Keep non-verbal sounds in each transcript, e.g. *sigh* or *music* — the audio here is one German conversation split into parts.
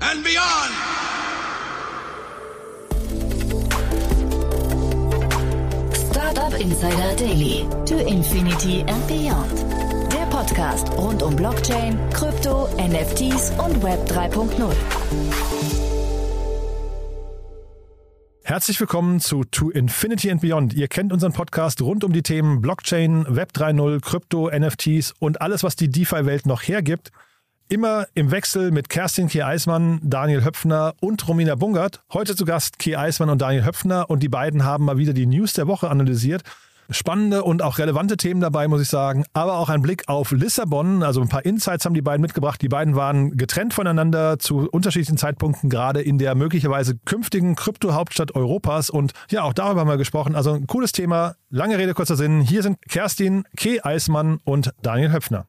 and beyond! Startup Insider Daily. To Infinity and Beyond. Der Podcast rund um Blockchain, Krypto, NFTs und Web 3.0. Herzlich willkommen zu To Infinity and Beyond. Ihr kennt unseren Podcast rund um die Themen Blockchain, Web 3.0, Krypto, NFTs und alles, was die DeFi-Welt noch hergibt. Immer im Wechsel mit Kerstin K. Eismann, Daniel Höpfner und Romina Bungert. Heute zu Gast K. Eismann und Daniel Höpfner und die beiden haben mal wieder die News der Woche analysiert. Spannende und auch relevante Themen dabei, muss ich sagen. Aber auch ein Blick auf Lissabon. Also ein paar Insights haben die beiden mitgebracht. Die beiden waren getrennt voneinander zu unterschiedlichen Zeitpunkten, gerade in der möglicherweise künftigen Krypto-Hauptstadt Europas. Und ja, auch darüber haben wir gesprochen. Also ein cooles Thema. Lange Rede, kurzer Sinn. Hier sind Kerstin K. Eismann und Daniel Höpfner.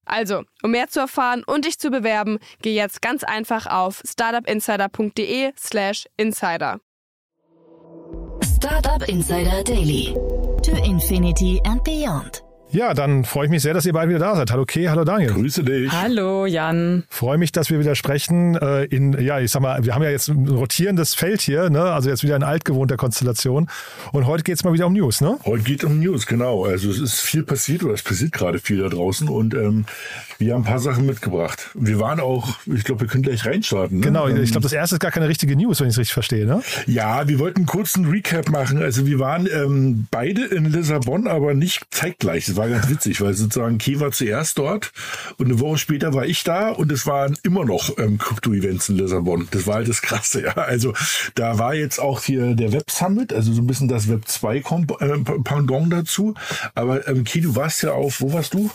Also, um mehr zu erfahren und dich zu bewerben, geh jetzt ganz einfach auf startupinsider.de/slash insider. Startup Insider Daily. To Infinity and Beyond. Ja, dann freue ich mich sehr, dass ihr beide wieder da seid. Hallo Kay, hallo Daniel. Grüße dich. Hallo Jan. Freue mich, dass wir wieder sprechen. Äh, in, ja, ich sag mal, wir haben ja jetzt ein rotierendes Feld hier, ne? also jetzt wieder in altgewohnter Konstellation. Und heute geht es mal wieder um News, ne? Heute geht es um News, genau. Also es ist viel passiert oder es passiert gerade viel da draußen und ähm, wir haben ein paar Sachen mitgebracht. Wir waren auch, ich glaube, wir können gleich reinstarten. Ne? Genau, Ähm, ich glaube, das erste ist gar keine richtige News, wenn ich es richtig verstehe, ne? Ja, wir wollten kurz einen Recap machen. Also wir waren ähm, beide in Lissabon, aber nicht zeitgleich. Das war ganz witzig, weil sozusagen Key war zuerst dort und eine Woche später war ich da und es waren immer noch ähm, Krypto-Events in Lissabon. Das war halt das Krasse, ja. Also da war jetzt auch hier der Web Summit, also so ein bisschen das Web 2 Komp- äh, Pendant dazu. Aber ähm, Key, du warst ja auf, wo warst du?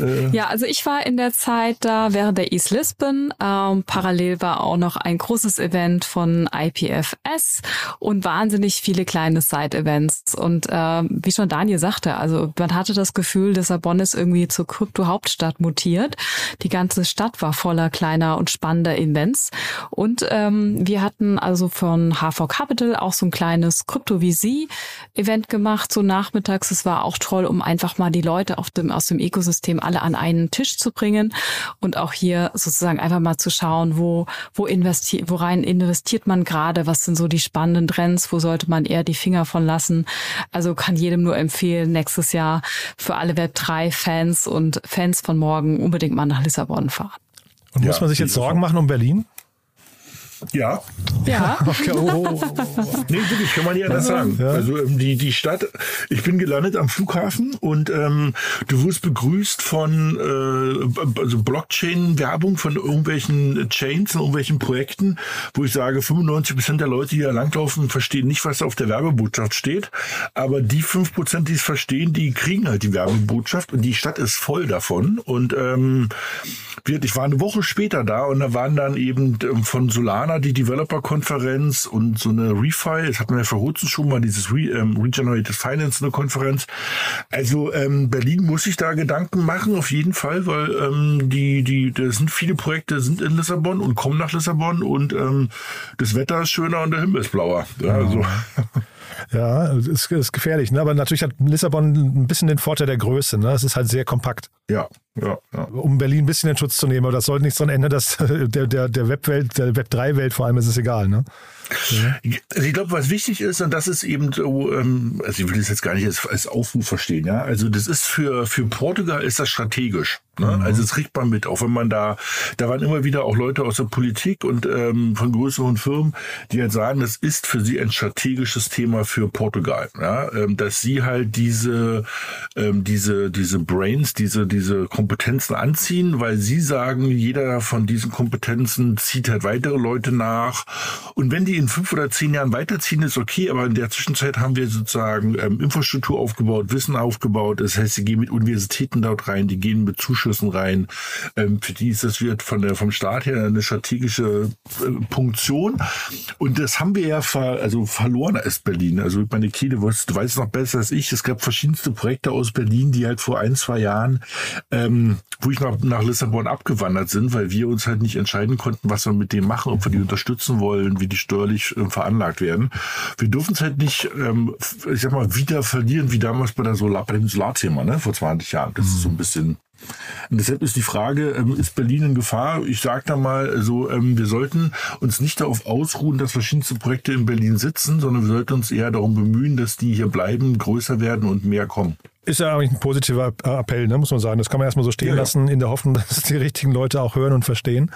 Äh, Ja, also ich war in der Zeit da während der East Lisbon. Ähm, parallel war auch noch ein großes Event von IPFS und wahnsinnig viele kleine Side-Events. Und ähm, wie schon Daniel sagte, also man hatte das Gefühl, Lissabon ist irgendwie zur Krypto-Hauptstadt mutiert. Die ganze Stadt war voller kleiner und spannender Events. Und ähm, wir hatten also von HV Capital auch so ein kleines Krypto-VC-Event gemacht, so nachmittags. Es war auch toll, um einfach mal die Leute auf dem, aus dem Ökosystem alle an einen Tisch zu bringen und auch hier sozusagen einfach mal zu schauen, wo, wo investiert, worein investiert man gerade, was sind so die spannenden Trends, wo sollte man eher die Finger von lassen. Also kann jedem nur empfehlen, nächstes Jahr für alle Web3-Fans und Fans von morgen unbedingt mal nach Lissabon fahren. Und muss Ja, man sich jetzt Sorgen machen um Berlin? Ja, Ja. *laughs* Okay, oh, oh, *laughs* oh. Nee, wirklich, kann man nicht anders sagen. Ja. Also ähm, die, die Stadt, ich bin gelandet am Flughafen und ähm, du wirst begrüßt von äh, also Blockchain-Werbung von irgendwelchen Chains und irgendwelchen Projekten, wo ich sage, 95 Prozent der Leute, die da langlaufen, verstehen nicht, was auf der Werbebotschaft steht. Aber die 5 Prozent, die es verstehen, die kriegen halt die Werbebotschaft und die Stadt ist voll davon. Und ähm, ich war eine Woche später da und da waren dann eben ähm, von Solana die Developer-Konferenz und so eine Refi, das hatten wir ja vor kurzem schon mal, dieses Re, ähm, Regenerated Finance, eine Konferenz. Also ähm, Berlin muss sich da Gedanken machen, auf jeden Fall, weil ähm, die, die, da sind viele Projekte sind in Lissabon und kommen nach Lissabon und ähm, das Wetter ist schöner und der Himmel ist blauer. Ja, also, *laughs* Ja, ist, ist gefährlich. Ne? Aber natürlich hat Lissabon ein bisschen den Vorteil der Größe. Ne? Es ist halt sehr kompakt. Ja, ja, ja. Um Berlin ein bisschen in Schutz zu nehmen. Aber das sollte nicht so ein Ende, dass *laughs* der, der, der Webwelt, der Web3-Welt vor allem ist es egal. Ne? Also ich glaube, was wichtig ist, und das ist eben so, ähm, also ich will das jetzt gar nicht als, als Aufruf verstehen, ja. Also das ist für, für Portugal ist das strategisch. Ne? Mhm. Also das kriegt man mit, auch wenn man da, da waren immer wieder auch Leute aus der Politik und ähm, von größeren Firmen, die halt sagen, das ist für sie ein strategisches Thema für Portugal, ja? ähm, dass sie halt diese, ähm, diese, diese Brains, diese, diese Kompetenzen anziehen, weil sie sagen, jeder von diesen Kompetenzen zieht halt weitere Leute nach und wenn die in fünf oder zehn Jahren weiterziehen, ist okay, aber in der Zwischenzeit haben wir sozusagen ähm, Infrastruktur aufgebaut, Wissen aufgebaut, das heißt, sie gehen mit Universitäten dort rein, die gehen mit Zuschüssen rein. Ähm, für die ist das wird von der, vom Staat her eine strategische äh, Punktion. Und das haben wir ja ver, also verloren als Berlin. Also meine Kiele, du weißt noch besser als ich. Es gab verschiedenste Projekte aus Berlin, die halt vor ein, zwei Jahren, ähm, wo ich nach, nach Lissabon abgewandert sind, weil wir uns halt nicht entscheiden konnten, was wir mit dem machen, ob wir die unterstützen wollen, wie die steuerlich äh, veranlagt werden. Wir dürfen es halt nicht, ähm, ich sag mal, wieder verlieren, wie damals bei der Solar, bei dem Solarthema, ne, vor 20 Jahren. Das ist so ein bisschen und deshalb ist die Frage, ähm, ist Berlin in Gefahr? Ich sage da mal so, ähm, wir sollten uns nicht darauf ausruhen, dass verschiedenste Projekte in Berlin sitzen, sondern wir sollten uns eher darum bemühen, dass die hier bleiben, größer werden und mehr kommen. Ist ja eigentlich ein positiver Appell, ne, muss man sagen. Das kann man erstmal so stehen ja, lassen, in der Hoffnung, *laughs* dass die richtigen Leute auch hören und verstehen.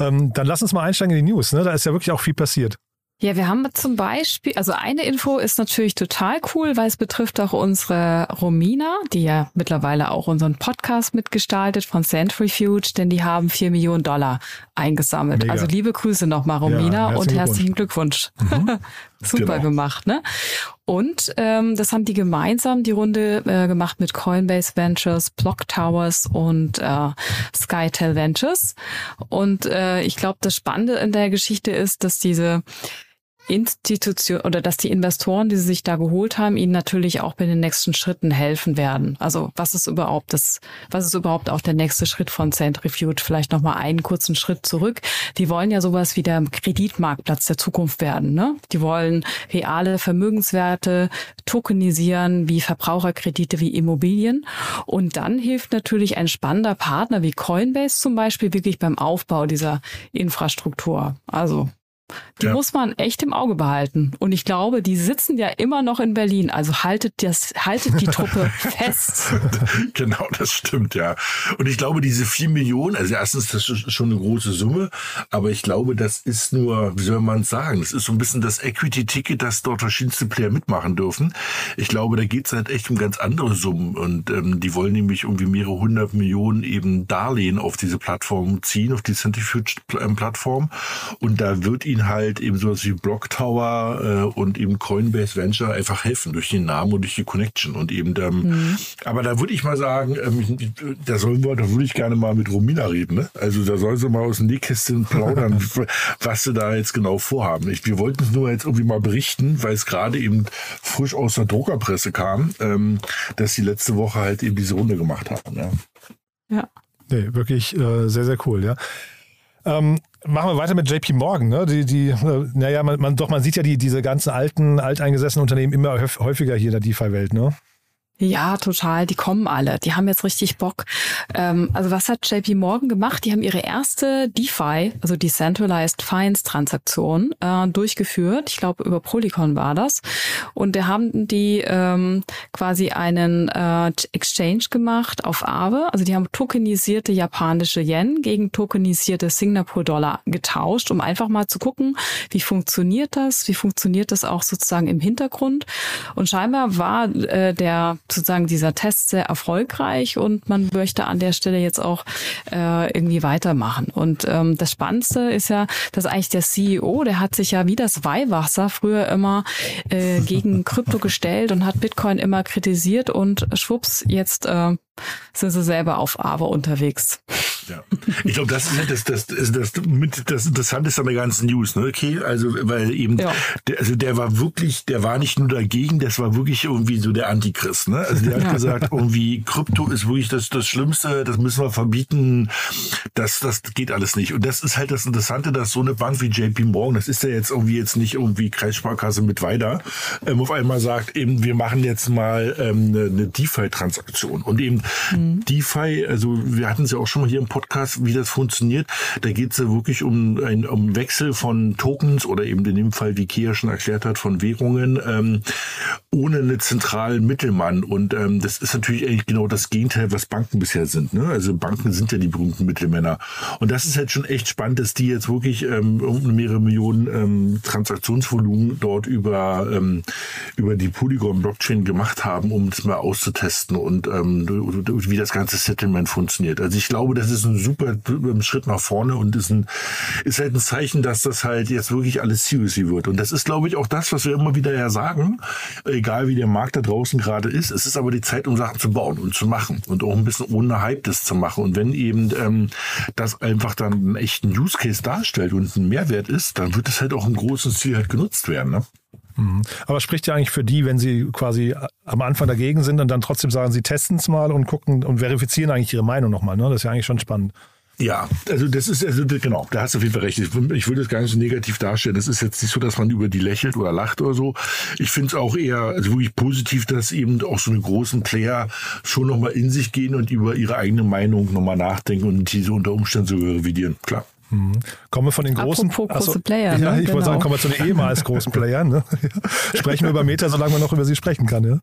Ähm, dann lass uns mal einsteigen in die News. Ne? Da ist ja wirklich auch viel passiert. Ja, wir haben zum Beispiel, also eine Info ist natürlich total cool, weil es betrifft auch unsere Romina, die ja mittlerweile auch unseren Podcast mitgestaltet von Centrifuge, denn die haben vier Millionen Dollar eingesammelt. Mega. Also liebe Grüße nochmal, Romina, ja, und herzlichen Glückwunsch. Mhm. *laughs* Super genau. gemacht, ne? Und ähm, das haben die gemeinsam die Runde äh, gemacht mit Coinbase Ventures, Block Towers und äh, Skytel Ventures. Und äh, ich glaube, das Spannende in der Geschichte ist, dass diese Institution oder dass die Investoren, die sie sich da geholt haben, ihnen natürlich auch bei den nächsten Schritten helfen werden. Also was ist überhaupt das, was ist überhaupt auch der nächste Schritt von Centrifuge? Vielleicht nochmal einen kurzen Schritt zurück. Die wollen ja sowas wie der Kreditmarktplatz der Zukunft werden. Ne? Die wollen reale Vermögenswerte tokenisieren, wie Verbraucherkredite, wie Immobilien. Und dann hilft natürlich ein spannender Partner wie Coinbase zum Beispiel wirklich beim Aufbau dieser Infrastruktur. Also die ja. muss man echt im Auge behalten. Und ich glaube, die sitzen ja immer noch in Berlin. Also haltet das, haltet die Truppe *laughs* fest. Genau, das stimmt, ja. Und ich glaube, diese vier Millionen, also erstens, das ist schon eine große Summe, aber ich glaube, das ist nur, wie soll man sagen, das ist so ein bisschen das Equity-Ticket, dass dort verschiedenste Player mitmachen dürfen. Ich glaube, da geht es halt echt um ganz andere Summen. Und ähm, die wollen nämlich irgendwie mehrere hundert Millionen eben Darlehen auf diese Plattform ziehen, auf die Centrifuge-Plattform. Und da wird ihnen halt eben sowas wie Block Tower äh, und eben Coinbase Venture einfach helfen durch den Namen und durch die Connection und eben ähm, mhm. aber da würde ich mal sagen, ähm, da sollen wir, da würde ich gerne mal mit Romina reden, ne? Also da soll sie mal aus dem Nähkästchen plaudern, *laughs* was sie da jetzt genau vorhaben. Ich, wir wollten es nur jetzt irgendwie mal berichten, weil es gerade eben frisch aus der Druckerpresse kam, ähm, dass sie letzte Woche halt eben diese Runde gemacht haben. Ja. Ja. Nee, wirklich äh, sehr, sehr cool, ja. Ähm, machen wir weiter mit JP Morgan. Ne? Die, die, äh, naja, man, man, doch, man sieht ja die, diese ganzen alten, alteingesessenen Unternehmen immer häufiger hier in der DeFi-Welt. Ne? Ja, total. Die kommen alle. Die haben jetzt richtig Bock. Ähm, also was hat JP Morgan gemacht? Die haben ihre erste DeFi, also Decentralized Finance Transaktion, äh, durchgeführt. Ich glaube, über Polycon war das. Und da haben die ähm, quasi einen äh, Exchange gemacht auf Aave. Also die haben tokenisierte japanische Yen gegen tokenisierte Singapur-Dollar getauscht, um einfach mal zu gucken, wie funktioniert das? Wie funktioniert das auch sozusagen im Hintergrund? Und scheinbar war äh, der sozusagen dieser Test sehr erfolgreich und man möchte an der Stelle jetzt auch äh, irgendwie weitermachen. Und ähm, das Spannendste ist ja, dass eigentlich der CEO, der hat sich ja wie das Weihwasser früher immer äh, *laughs* gegen Krypto gestellt und hat Bitcoin immer kritisiert und schwupps, jetzt äh, sind sie selber auf Aave unterwegs. Ja. Ich glaube, das ist halt das, das, das, das, mit, das Interessanteste an der ganzen News, ne? Okay, also weil eben, ja. der, also der war wirklich, der war nicht nur dagegen, das war wirklich irgendwie so der Antichrist, ne? Also der hat ja. gesagt, irgendwie Krypto ist wirklich das, das Schlimmste, das müssen wir verbieten, das, das geht alles nicht. Und das ist halt das Interessante, dass so eine Bank wie JP Morgan, das ist ja jetzt irgendwie jetzt nicht irgendwie Kreissparkasse mit weiter, ähm, auf einmal sagt eben, wir machen jetzt mal ähm, eine, eine DeFi-Transaktion und eben mhm. DeFi, also wir hatten es ja auch schon mal hier im Podcast, wie das funktioniert. Da geht es ja wirklich um ein um Wechsel von Tokens oder eben in dem Fall, wie Kia schon erklärt hat, von Währungen ähm, ohne einen zentralen Mittelmann. Und ähm, das ist natürlich eigentlich genau das Gegenteil, was Banken bisher sind. Ne? Also Banken sind ja die berühmten Mittelmänner. Und das ist halt schon echt spannend, dass die jetzt wirklich ähm, mehrere Millionen ähm, Transaktionsvolumen dort über, ähm, über die Polygon-Blockchain gemacht haben, um das mal auszutesten und ähm, wie das ganze Settlement funktioniert. Also ich glaube, das ist ein super Schritt nach vorne und ist ein, ist halt ein Zeichen, dass das halt jetzt wirklich alles seriously wird. Und das ist, glaube ich, auch das, was wir immer wieder ja sagen, egal wie der Markt da draußen gerade ist. Es ist aber die Zeit, um Sachen zu bauen und zu machen und auch ein bisschen ohne Hype das zu machen. Und wenn eben ähm, das einfach dann einen echten Use Case darstellt und ein Mehrwert ist, dann wird es halt auch im großen Stil halt genutzt werden. Ne? Mhm. Aber spricht ja eigentlich für die, wenn sie quasi am Anfang dagegen sind und dann trotzdem sagen, sie testen es mal und gucken und verifizieren eigentlich ihre Meinung nochmal. Ne? Das ist ja eigentlich schon spannend. Ja, also das ist, also genau, da hast du auf jeden Fall recht. Ich, will das gar nicht so negativ darstellen. Das ist jetzt nicht so, dass man über die lächelt oder lacht oder so. Ich finde es auch eher also wirklich positiv, dass eben auch so eine großen Player schon nochmal in sich gehen und über ihre eigene Meinung nochmal nachdenken und diese unter Umständen sogar revidieren. Klar. Mhm. Kommen wir von den großen Apropos große also, Player. Ja, ne? ich genau. wollte sagen, kommen wir zu den ehemals großen Playern. Ne? *laughs* Sprechen wir über Meta, solange man noch über sie sprechen kann. Ja?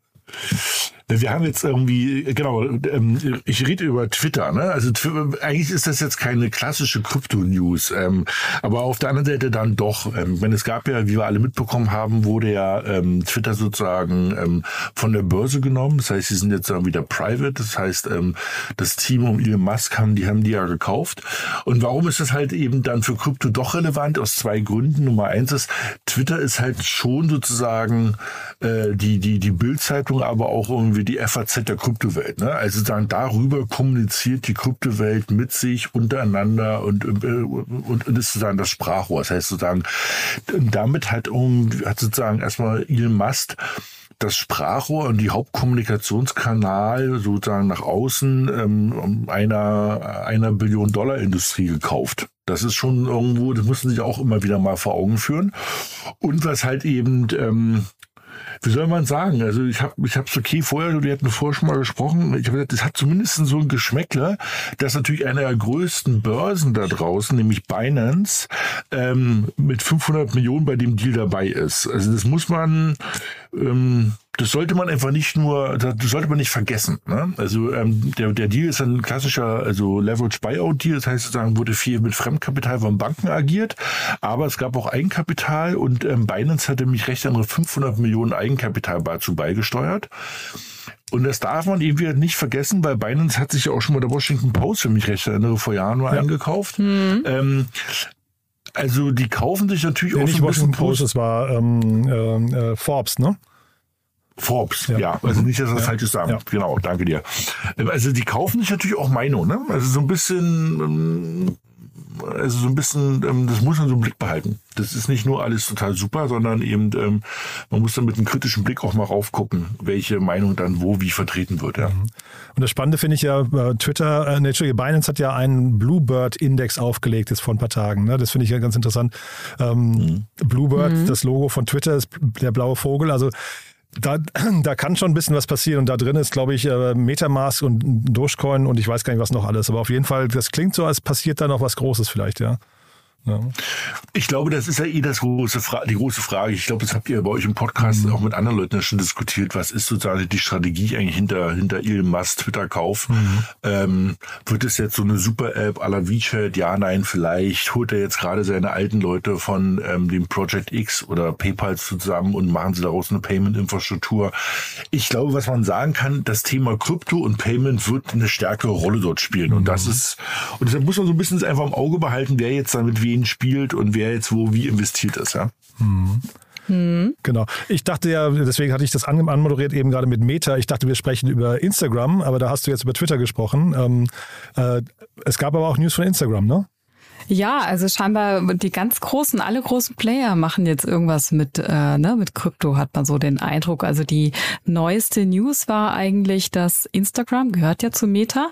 Wir haben jetzt irgendwie, genau, ähm, ich rede über Twitter, ne? Also eigentlich ist das jetzt keine klassische Krypto-News, ähm, aber auf der anderen Seite dann doch. Ähm, wenn es gab ja, wie wir alle mitbekommen haben, wurde ja Twitter sozusagen von der Börse genommen. Das heißt, sie sind jetzt dann wieder private. Das heißt, das Team um Elon Musk haben die haben die ja gekauft. Und warum ist das halt eben dann für Krypto doch relevant? Aus zwei Gründen. Nummer eins ist, Twitter ist halt schon sozusagen äh, die die die Bildzeitung, aber auch irgendwie die FAZ der Kryptowelt. Ne? Also dann darüber kommuniziert die Kryptowelt mit sich untereinander und, äh, und, und ist sozusagen das Sprachrohr. Das heißt sozusagen, damit hat, hat sozusagen erstmal Elon Musk das Sprachrohr und die Hauptkommunikationskanal sozusagen nach außen ähm, einer, einer Billion Dollar Industrie gekauft. Das ist schon irgendwo, das müssen sich auch immer wieder mal vor Augen führen. Und was halt eben ähm, wie soll man sagen? Also ich habe ich hab's okay vorher, wir hatten vorher schon mal gesprochen, ich habe gesagt, es hat zumindest so ein Geschmäckler, dass natürlich einer der größten Börsen da draußen, nämlich Binance, ähm, mit 500 Millionen bei dem Deal dabei ist. Also das muss man ähm, das sollte man einfach nicht nur, das sollte man nicht vergessen. Ne? Also ähm, der, der Deal ist ein klassischer also Leverage Buyout Deal, das heißt sozusagen wurde viel mit Fremdkapital von Banken agiert, aber es gab auch Eigenkapital und ähm, Binance hatte mich recht andere 500 Millionen Eigenkapital dazu beigesteuert. Und das darf man irgendwie nicht vergessen, weil Binance hat sich ja auch schon mal der Washington Post, für mich recht erinnere, vor Jahren mal ja. eingekauft. Mhm. Ähm, also die kaufen sich natürlich nee, auch nicht so ein Washington Post, es war ähm, äh, Forbes, ne? Forbes, ja. ja. Also nicht, dass das ja. falsches sagen. Ja. Genau, danke dir. Also die kaufen sich natürlich auch Meinung, ne? Also so ein bisschen, ähm, also so ein bisschen, ähm, das muss man so im Blick behalten. Das ist nicht nur alles total super, sondern eben, ähm, man muss dann mit einem kritischen Blick auch mal raufgucken, welche Meinung dann wo wie vertreten wird. Ja. Mhm. Und das Spannende finde ich ja, äh, Twitter, äh, nee, Binance hat ja einen Bluebird-Index aufgelegt jetzt vor ein paar Tagen. Ne? Das finde ich ja ganz interessant. Ähm, mhm. Bluebird, mhm. das Logo von Twitter ist der blaue Vogel. Also da, *clears throat* da kann schon ein bisschen was passieren und da drin ist, glaube ich, äh, Metamask und Dogecoin und ich weiß gar nicht, was noch alles. Aber auf jeden Fall, das klingt so, als passiert da noch was Großes vielleicht, ja. Ja. Ich glaube, das ist ja eh das große Fra die große Frage. Ich glaube, das habt ihr bei euch im Podcast mhm. auch mit anderen Leuten schon diskutiert. Was ist sozusagen die Strategie eigentlich hinter, hinter Elon Musk Twitter-Kauf? Mhm. Ähm, wird es jetzt so eine Super-App à la WeChat? Ja, nein, vielleicht. Holt er jetzt gerade seine alten Leute von ähm, dem Project X oder PayPal zusammen und machen sie daraus eine Payment-Infrastruktur? Ich glaube, was man sagen kann, das Thema Krypto und Payment wird eine stärkere Rolle dort spielen. Mhm. Und das ist, und deshalb muss man so ein bisschen einfach im Auge behalten, wer jetzt damit wen spielt und wer jetzt wo wie investiert ist. Ja. Hm. Mhm. Genau. Ich dachte ja, deswegen hatte ich das anmoderiert eben gerade mit Meta. Ich dachte, wir sprechen über Instagram, aber da hast du jetzt über Twitter gesprochen. Ähm, äh, es gab aber auch News von Instagram, ne? Ja, also scheinbar die ganz großen, alle großen Player machen jetzt irgendwas mit, äh, ne, mit Krypto, hat man so den Eindruck. Also die neueste News war eigentlich, dass Instagram gehört ja zu Meta,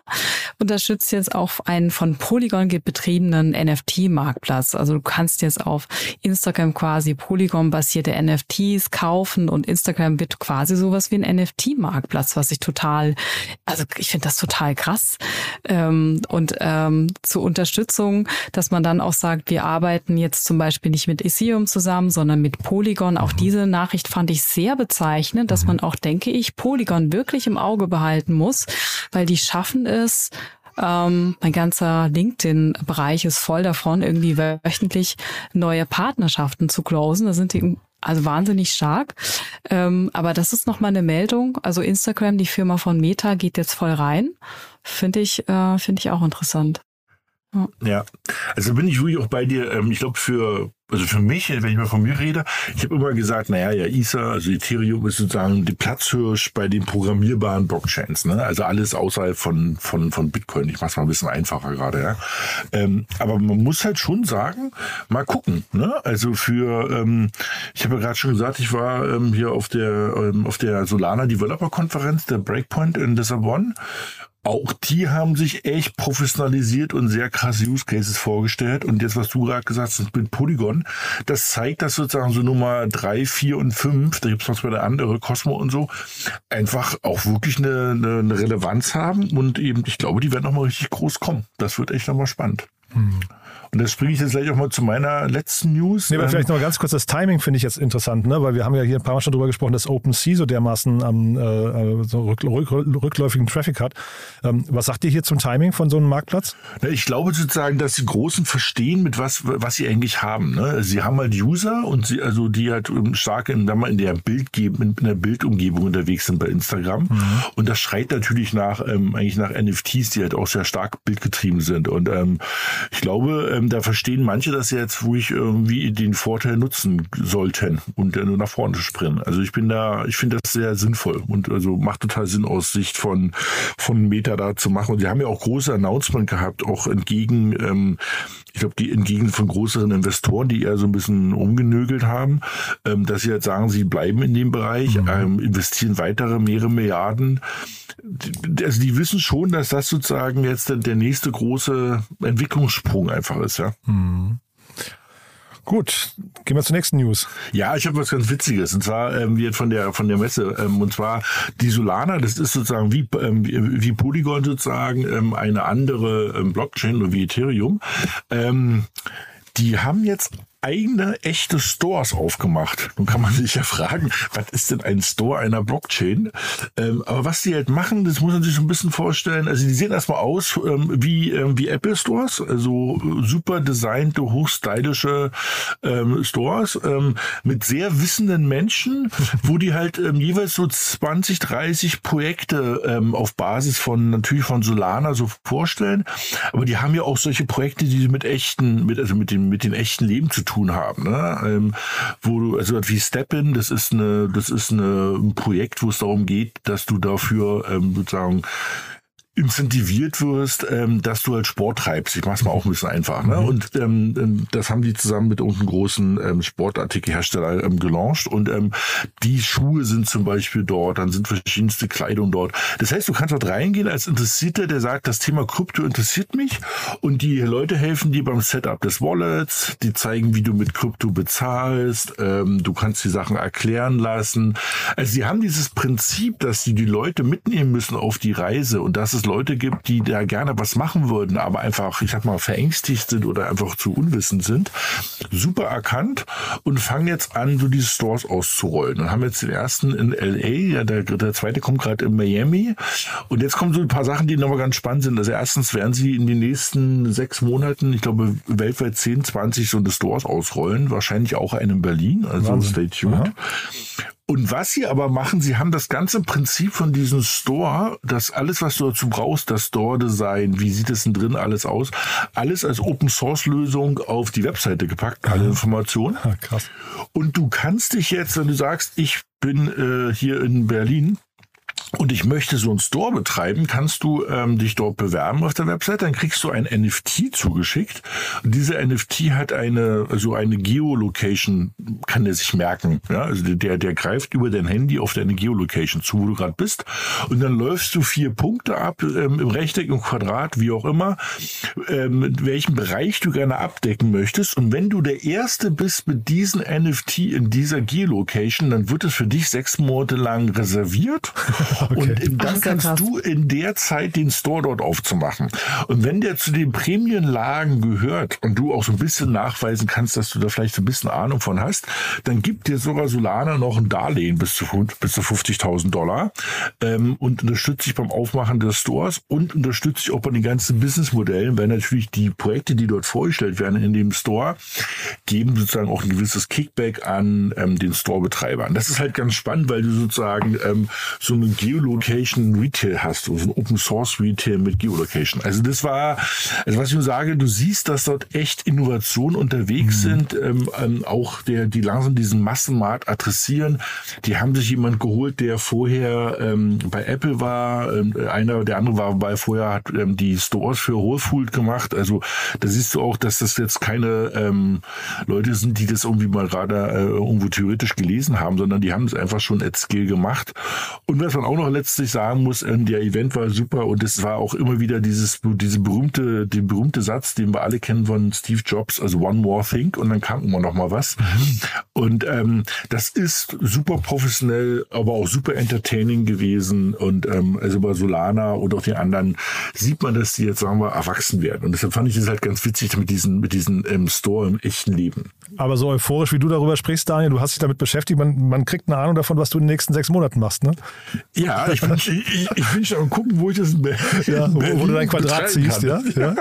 unterstützt jetzt auch einen von Polygon betriebenen NFT-Marktplatz. Also du kannst jetzt auf Instagram quasi Polygon-basierte NFTs kaufen und Instagram wird quasi sowas wie ein NFT-Marktplatz, was ich total, also ich finde das total krass. Ähm, und ähm, zur Unterstützung, dass dass man dann auch sagt, wir arbeiten jetzt zum Beispiel nicht mit Ethereum zusammen, sondern mit Polygon. Auch mhm. diese Nachricht fand ich sehr bezeichnend, dass mhm. man auch, denke ich, Polygon wirklich im Auge behalten muss, weil die schaffen es, ähm, mein ganzer LinkedIn-Bereich ist voll davon, irgendwie wöchentlich neue Partnerschaften zu closen. Da sind die also wahnsinnig stark. Ähm, aber das ist nochmal eine Meldung. Also Instagram, die Firma von Meta, geht jetzt voll rein. Finde ich, äh, finde ich auch interessant. Ja, also bin ich wirklich auch bei dir. Ähm, ich glaube, für, also für mich, wenn ich mal von mir rede, ich habe immer gesagt, naja, ja, ISA, also Ethereum ist sozusagen die Platzhirsch bei den programmierbaren Blockchains. Ne? Also alles außerhalb von, von, von Bitcoin. Ich mache es mal ein bisschen einfacher gerade. Ja? Ähm, aber man muss halt schon sagen, mal gucken. Ne? Also für, ähm, ich habe ja gerade schon gesagt, ich war ähm, hier auf der, ähm, auf der Solana Developer Konferenz, der Breakpoint in Lissabon auch die haben sich echt professionalisiert und sehr krasse Use Cases vorgestellt. Und jetzt, was du gerade gesagt hast mit Polygon, das zeigt, dass sozusagen so Nummer drei, vier und fünf, da gibt es noch zwei andere, Cosmo und so, einfach auch wirklich eine, eine, eine Relevanz haben. Und eben, ich glaube, die werden nochmal richtig groß kommen. Das wird echt nochmal spannend. Hm. Und das springe ich jetzt gleich auch mal zu meiner letzten News. Nee, aber ähm, vielleicht noch ganz kurz das Timing finde ich jetzt interessant, ne? weil wir haben ja hier ein paar Mal schon drüber gesprochen, dass OpenSea so dermaßen ähm, äh, so rück, rück, rückläufigen Traffic hat. Ähm, was sagt ihr hier zum Timing von so einem Marktplatz? Ich glaube sozusagen, dass die Großen verstehen, mit was, was sie eigentlich haben. Ne? Sie haben halt User und sie, also die halt stark in, in der Bild in der Bildumgebung unterwegs sind bei Instagram. Mhm. Und das schreit natürlich nach, ähm, eigentlich nach NFTs, die halt auch sehr stark bildgetrieben sind. Und ähm, ich glaube, ähm, da verstehen manche das jetzt, wo ich irgendwie den Vorteil nutzen sollten und dann nach vorne springen. Also ich bin da, ich finde das sehr sinnvoll und also macht total Sinn aus Sicht von, von Meta da zu machen. Und sie haben ja auch große Announcement gehabt, auch entgegen, ähm, ich glaube, die entgegen von größeren Investoren, die eher so ein bisschen umgenögelt haben, ähm, dass sie jetzt sagen, sie bleiben in dem Bereich, mhm. ähm, investieren weitere mehrere Milliarden. Also die wissen schon, dass das sozusagen jetzt der nächste große Entwicklungssprung einfach ist, ja. Mhm. Gut, gehen wir zur nächsten News. Ja, ich habe was ganz Witziges und zwar ähm, wird von der von der Messe ähm, und zwar die Solana. Das ist sozusagen wie ähm, wie Polygon sozusagen ähm, eine andere ähm, Blockchain oder wie Ethereum. Ähm, die haben jetzt eigene echte Stores aufgemacht. Nun kann man sich ja fragen, was ist denn ein Store einer Blockchain? Ähm, aber was die halt machen, das muss man sich so ein bisschen vorstellen. Also die sehen erstmal aus ähm, wie, ähm, wie Apple Stores, also super designte, hochstylische ähm, Stores ähm, mit sehr wissenden Menschen, wo die halt ähm, jeweils so 20, 30 Projekte auf Basis von natürlich von Solana so vorstellen. Aber die haben ja auch solche Projekte, die mit echten, mit, also mit dem, mit den echten Leben zu tun haben. Ne? Ähm, wo du, also wie Step-In, das ist eine, das ist eine, ein Projekt, wo es darum geht, dass du dafür ähm, sozusagen incentiviert wirst, ähm, dass du halt Sport treibst. Ich mach's mal auch ein bisschen einfach. Ne? Mhm. Und ähm, ähm, das haben die zusammen mit irgendeinem großen ähm, Sportartikelhersteller ähm, gelauncht. Und ähm, die Schuhe sind zum Beispiel dort, dann sind verschiedenste Kleidung dort. Das heißt, du kannst dort reingehen als Interessierter, der sagt, das Thema Krypto interessiert mich. Und die Leute helfen dir beim Setup des Wallets, die zeigen, wie du mit Krypto bezahlst. Ähm, du kannst die Sachen erklären lassen. Also sie haben dieses Prinzip, dass sie die Leute mitnehmen müssen auf die Reise und das ist Leute gibt, die da gerne was machen würden, aber einfach, ich sag mal, verängstigt sind oder einfach zu unwissend sind, super erkannt und fangen jetzt an, so diese Stores auszurollen. Und haben jetzt den ersten in LA, ja, der, der zweite kommt gerade in Miami. Und jetzt kommen so ein paar Sachen, die nochmal ganz spannend sind. Also erstens werden sie in den nächsten sechs Monaten, ich glaube, weltweit 10, 20 so eine Stores ausrollen. Wahrscheinlich auch einen in Berlin. Also Wahnsinn. stay tuned. Aha. Und was sie aber machen, sie haben das ganze Prinzip von diesem Store, das alles, was du dazu brauchst, das Store-Design, wie sieht es denn drin alles aus, alles als Open-Source-Lösung auf die Webseite gepackt, alle Informationen. Ah, krass. Und du kannst dich jetzt, wenn du sagst, ich bin äh, hier in Berlin, und ich möchte so einen Store betreiben, kannst du ähm, dich dort bewerben auf der Website, dann kriegst du ein NFT zugeschickt. Und diese NFT hat eine, so eine Geolocation, kann der sich merken. Ja? Also der, der greift über dein Handy auf deine Geolocation zu, wo du gerade bist. Und dann läufst du vier Punkte ab, ähm, im Rechteck, im Quadrat, wie auch immer, ähm, in welchem Bereich du gerne abdecken möchtest. Und wenn du der Erste bist mit diesem NFT in dieser Geolocation, dann wird es für dich sechs Monate lang reserviert. *laughs* *laughs* Okay. Und dann kannst du in der Zeit den Store dort aufzumachen. Und wenn der zu den Prämienlagen gehört und du auch so ein bisschen nachweisen kannst, dass du da vielleicht so ein bisschen Ahnung von hast, dann gibt dir sogar Solana noch ein Darlehen bis zu, bis zu 50.000 Dollar ähm, und unterstützt dich beim Aufmachen des Stores und unterstützt dich auch bei den ganzen Businessmodellen, weil natürlich die Projekte, die dort vorgestellt werden in dem Store, geben sozusagen auch ein gewisses Kickback an ähm, den Store-Betreibern. Das ist halt ganz spannend, weil du sozusagen ähm, so eine Geolocation Retail hast, so ein Open Source Retail mit Geolocation. Also das war, also was ich nur sage, du siehst, dass dort echt Innovationen unterwegs sind, ähm, ähm, auch der, die langsam diesen Massenmarkt adressieren. Die haben sich jemand geholt, der vorher ähm, bei Apple war, ähm, einer, der andere war bei vorher hat ähm, die Stores für Whole Food gemacht. Also da siehst du auch, dass das jetzt keine ähm, Leute sind, die das irgendwie mal gerade äh, irgendwo theoretisch gelesen haben, sondern die haben es einfach schon at Skill gemacht. Und was man auch noch letztlich sagen muss, ähm, der Event war super und es war auch immer wieder dieses, diese berühmte, den berühmte Satz, den wir alle kennen von Steve Jobs, also One More Thing und dann kam immer noch mal was. Und ähm, das ist super professionell, aber auch super entertaining gewesen und ähm, also bei Solana und auch den anderen sieht man, dass die jetzt sagen wir erwachsen werden und deshalb fand ich das halt ganz witzig mit diesen mit diesen ähm, Store im echten Leben. Aber so euphorisch, wie du darüber sprichst, Daniel, du hast dich damit beschäftigt, man, man kriegt eine Ahnung davon, was du in den nächsten sechs Monaten machst, ne? Ja, ich bin, ich, ich, ich bin schon am gucken, wo ich das Ja, wo, wo du dein Quadrat siehst, ja? ja?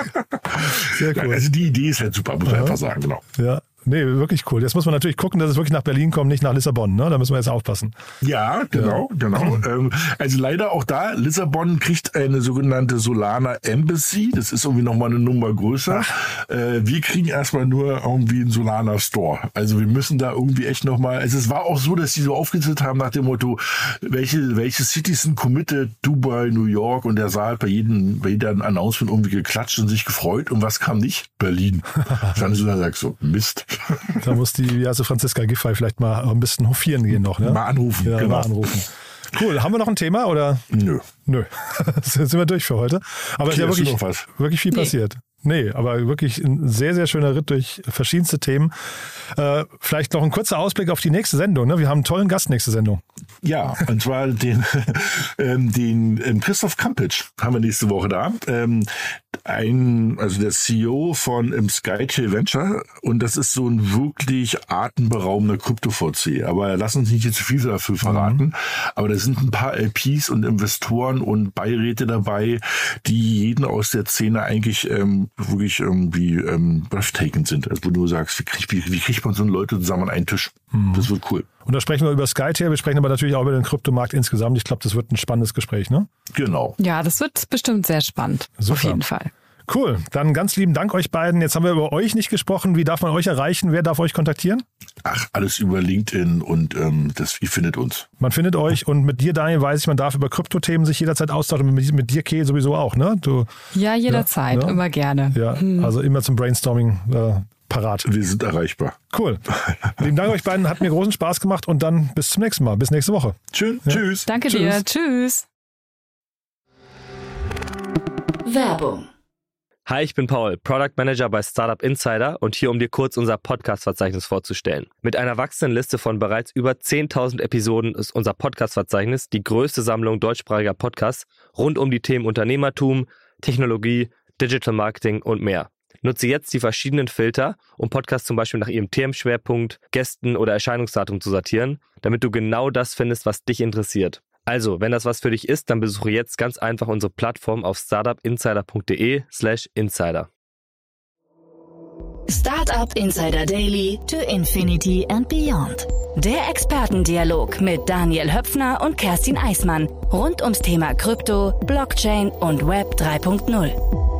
*laughs* Sehr cool. Also die Idee ist halt super, muss man einfach sagen, genau. Ja, nee, wirklich cool. Jetzt muss man natürlich gucken, dass es wirklich nach Berlin kommt, nicht nach Lissabon, ne? Da müssen wir jetzt aufpassen. Ja, genau, genau. *clears throat* Ähm, also leider auch da, Lissabon kriegt eine sogenannte Solana Embassy. Das ist irgendwie nochmal eine Nummer größer. Äh, wir kriegen erstmal nur irgendwie einen Solana Store. Also wir müssen da irgendwie echt nochmal, also es war auch so, dass die so aufgezählt haben nach dem Motto, welche, welche Cities sind committed, Dubai, New York und der Saal bei jedem, bei jeder Announcement irgendwie geklatscht und sich gefreut. Und was kam nicht? Berlin. *laughs* Dann so, dann sagst du, Mist. Da muss die, wie heißt sie, Franziska Giffey vielleicht mal ein bisschen hofieren gehen noch, ne? Mal anrufen, Ja, genau. mal anrufen. Cool. Haben wir noch ein Thema oder? Nö. Nö. *laughs* sind wir durch für heute. Aber es ist ja Okay, wirklich, wirklich viel Nee. passiert. Nee, aber wirklich ein sehr, sehr schöner Ritt durch verschiedenste Themen. Äh, vielleicht noch ein kurzer Ausblick auf die nächste Sendung. Ne? Wir haben einen tollen Gast nächste Sendung. Ja, und zwar den, *laughs* ähm, den ähm, Christoph Kampitsch haben wir nächste Woche da. Ähm, ein, also der CEO von ähm, Skytail Venture und das ist so ein wirklich atemberaubender Krypto-VC. Aber lass uns nicht jetzt zu viel dafür verraten. Aber da sind ein paar LPs und Investoren und Beiräte dabei, die jeden aus der Szene eigentlich ähm, wirklich irgendwie ähm, breathtaking sind. Also wo du sagst, wie, krieg, wie, wie kriegt man so Leute zusammen an einen Tisch? Das wird cool. Und da sprechen wir über Skytail, wir sprechen aber natürlich auch über den Kryptomarkt insgesamt. Ich glaube, das wird ein spannendes Gespräch, ne? Genau. Ja, das wird bestimmt sehr spannend. Super. Auf jeden Fall. Cool. Dann ganz lieben Dank euch beiden. Jetzt haben wir über euch nicht gesprochen. Wie darf man euch erreichen? Wer darf euch kontaktieren? Ach, alles über LinkedIn und ähm, das, ihr findet uns. Man findet euch und mit dir, Daniel, weiß ich, man darf über Kryptothemen sich jederzeit austauschen. Mit, mit dir, Kay, sowieso auch, ne? Du, Ja, jederzeit, Ja. immer gerne. ja, also immer zum Brainstorming äh, parat. Wir sind erreichbar. Cool. Lieben Dank euch beiden. Hat mir großen Spaß gemacht und dann bis zum nächsten Mal. Bis nächste Woche. Schön. Tschüss. Danke dir. Tschüss. Werbung. Hi, ich bin Paul, Product Manager bei Startup Insider und hier, um dir kurz unser Podcast-Verzeichnis vorzustellen. Mit einer wachsenden Liste von bereits über 10.000 Episoden ist unser Podcast-Verzeichnis die größte Sammlung deutschsprachiger Podcasts rund um die Themen Unternehmertum, Technologie, Digital Marketing und mehr. Nutze jetzt die verschiedenen Filter, um Podcasts zum Beispiel nach ihrem Themenschwerpunkt, Gästen oder Erscheinungsdatum zu sortieren, damit du genau das findest, was dich interessiert. Also, wenn das was für dich ist, dann besuche jetzt ganz einfach unsere Plattform auf startupinsider.de slash insider. Startup Insider Daily to Infinity and Beyond. Der Expertendialog mit Daniel Höpfner und Kerstin Eismann rund ums Thema Krypto, Blockchain und Web 3.0.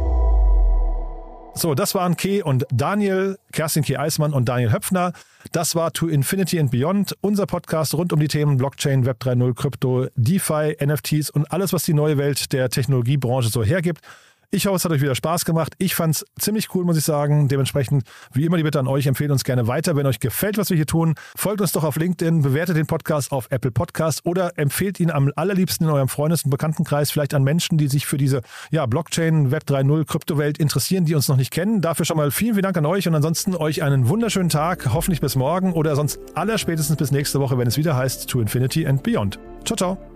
So, das waren Kay und Daniel, Kerstin Kay Eismann und Daniel Höpfner. Das war To Infinity and Beyond, unser Podcast rund um die Themen Blockchain, Web 3.0, Krypto, DeFi, NFTs und alles, was die neue Welt der Technologiebranche so hergibt. Ich hoffe, es hat euch wieder Spaß gemacht. Ich fand es ziemlich cool, muss ich sagen. Dementsprechend, wie immer, die Bitte an euch, empfehlt uns gerne weiter. Wenn euch gefällt, was wir hier tun, folgt uns doch auf LinkedIn, bewertet den Podcast auf Apple Podcast oder empfehlt ihn am allerliebsten in eurem Freundes- und Bekanntenkreis, vielleicht an Menschen, die sich für diese ja, Blockchain, Web 3.0, Kryptowelt interessieren, die uns noch nicht kennen. Dafür schon mal vielen, vielen Dank an euch und ansonsten euch einen wunderschönen Tag, hoffentlich bis morgen oder sonst aller spätestens bis nächste Woche, wenn es wieder heißt To Infinity and Beyond. Ciao, ciao.